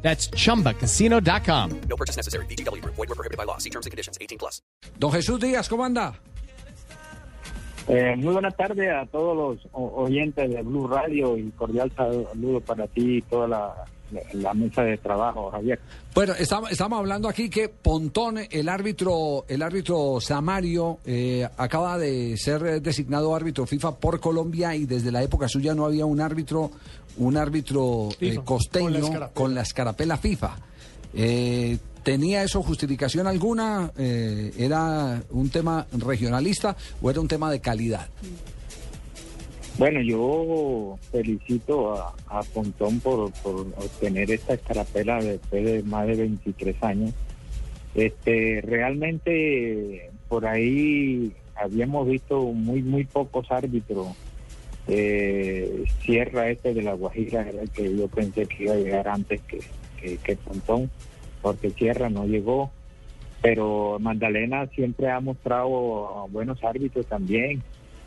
That's chumbacasino.com. No purchase necessary. BGW. Void were prohibited by law. See terms and conditions. 18 plus. Don Jesús Díaz, ¿cómo anda? Eh, muy buenas tardes a todos los oyentes de Blue Radio y cordial saludo para ti y toda la, mesa de trabajo, Javier. Bueno, estamos, estamos hablando aquí que Pontón, el árbitro, el árbitro Samario, eh, acaba de ser designado árbitro FIFA por Colombia y desde la época suya no había un árbitro, un árbitro eh, costeño con la, escarapela FIFA. Eh, ¿Tenía eso justificación alguna? Eh, ¿Era un tema regionalista o era un tema de calidad? Bueno, yo felicito a, a Pontón por, por obtener esta escarapela después de más de 23 años. Este, realmente por ahí habíamos visto muy muy pocos árbitros. Eh, Sierra este de la Guajira era el que yo pensé que iba a llegar antes que, que, Pontón, porque Sierra no llegó. Pero Magdalena siempre ha mostrado buenos árbitros también.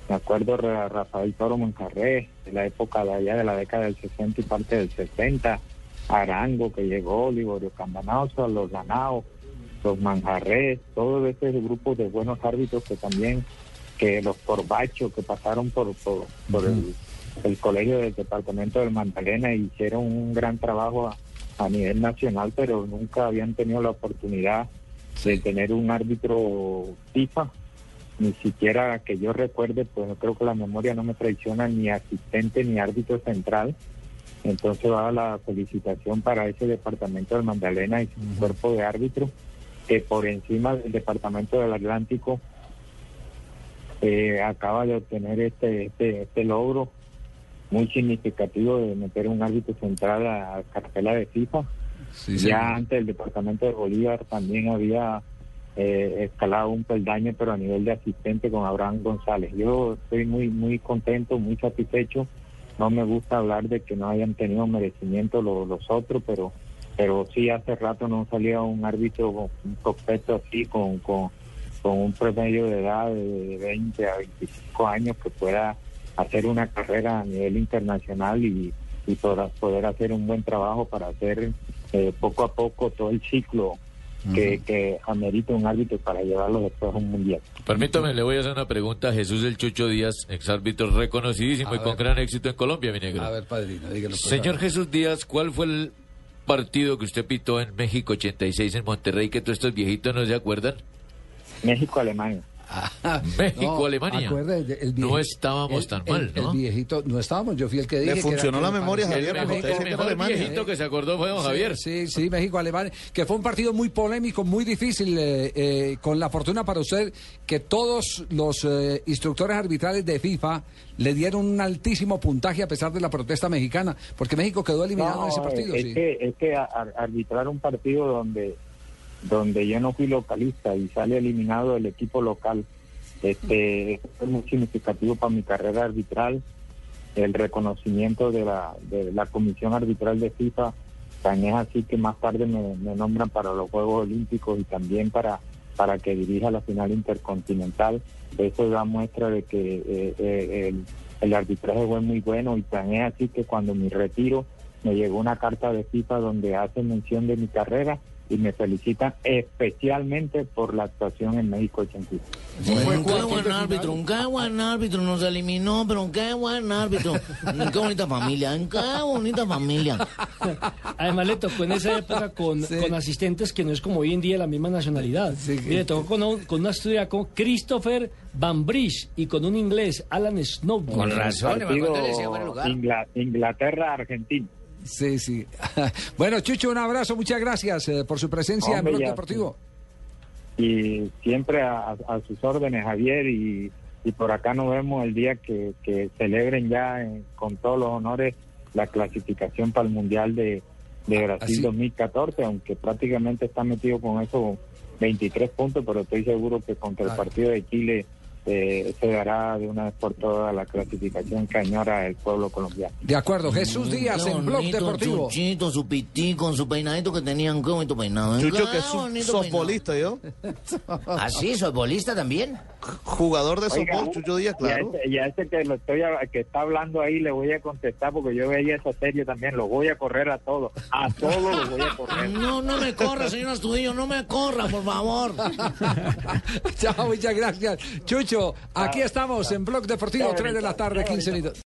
Me acuerdo de Rafael Toro Moncarré, de la época de allá de la década del 60 y parte del 70, Arango que llegó, Liborio Cambanazo, los Ganados, los Manjarres, todo ese grupo de buenos árbitros que también, que los Corbacho que pasaron por, por, por el, el colegio del departamento del Magdalena hicieron un gran trabajo a, a nivel nacional, pero nunca habían tenido la oportunidad de tener un árbitro FIFA. Ni siquiera que yo recuerde, pues yo creo que la memoria no me traiciona ni asistente ni árbitro central. Entonces va la felicitación para ese departamento del Magdalena y su cuerpo de árbitro, que por encima del departamento del Atlántico eh, acaba de obtener este, este, este logro muy significativo de meter un árbitro central a, a cartela de FIFA. Sí, Ya antes el departamento de Bolívar también había eh, escalado un peldaño, pero a nivel de asistente con Abraham González. Yo estoy muy muy contento, muy satisfecho. No me gusta hablar de que no hayan tenido merecimiento lo- los otros, pero pero sí hace rato no salía un árbitro con un prospecto así, con, con, con un promedio de edad de 20 a 25 años que pueda hacer una carrera a nivel internacional y, y poder, poder hacer un buen trabajo para hacer eh, poco a poco todo el ciclo que, que amerita un árbitro para llevarlo después a un mundial. Permítame, le voy a hacer una pregunta a Jesús El Chucho Díaz, exárbitro reconocidísimo A y con gran éxito en Colombia, mi negro. A ver, padrino, dígalo. Señor. Jesús Díaz, ¿cuál fue el partido que usted pitó en México 86 en Monterrey que todos estos viejitos no se acuerdan? México-Alemania. México, Alemania. acuerde, el No estábamos el- tan el- mal, ¿no? El viejito, no estábamos, yo fui el que dije. que funcionó la memoria, Javier, El mejor, usted dice el mejor viejito que se acordó fue don Sí, Javier. Sí, sí, México, Alemania, que fue un partido muy polémico, muy difícil, eh, eh, con la fortuna para usted que todos los eh, instructores arbitrales de FIFA le dieron un altísimo puntaje a pesar de la protesta mexicana, porque México quedó eliminado en ese partido. es, sí. que, es que arbitrar un partido donde, donde yo no fui localista y sale eliminado el equipo local, este es muy significativo para mi carrera arbitral, el reconocimiento de la, de la Comisión Arbitral de FIFA, tan es así que más tarde me, me nombran para los Juegos Olímpicos y también para, para que dirija la final intercontinental. Eso da muestra de que eh, eh, el, el arbitraje fue muy bueno y tan es así que cuando mi retiro me llegó una carta de FIFA donde hace mención de mi carrera y me felicitan especialmente por la actuación en México 86. un qué buen árbitro, un qué buen árbitro, nos eliminó, pero un qué buen árbitro. Qué bonita familia, qué bonita familia. Además le tocó en esa época con, Sí. con asistentes que no es como hoy en día la misma nacionalidad. Sí, Y le tocó con, un- con una austriaco, Christopher Van Bridge, y con un inglés, Alan Snowden. Con razón, Inglaterra-Argentina. Sí, sí. bueno, Chucho, un abrazo, muchas gracias eh, por su presencia Hombre, en Blog Deportivo. y siempre a, a sus órdenes, Javier, y, y por acá nos vemos el día que, que celebren ya eh, con todos los honores la clasificación para el Mundial de, de Brasil así- 2014, aunque prácticamente está metido con eso 23 puntos, pero estoy seguro que contra el partido de Chile eh, se dará de una vez por todas la clasificación que añora el pueblo colombiano. De acuerdo, Jesús Díaz Qué en Blog Deportivo. Chuchito, su pitico, su peinadito que tenían, qué bonito peinado. ¿eh? Chucho, que es softbolista, ¿yo? ¿Ah, sí? ¿Soy bolista también? Jugador de Oiga, softball, Chucho Díaz, y a claro. ese- Y a ese que, lo estoy, a- que está hablando ahí le voy a contestar porque yo veía esa serie también, lo voy a correr a todos, a todos los voy a correr. No, no me corra, señor Astudillo, no me corra, por favor. Chao, muchas gracias. Chucho, aquí estamos en Blog Deportivo, 3 de la tarde, 15 minutos.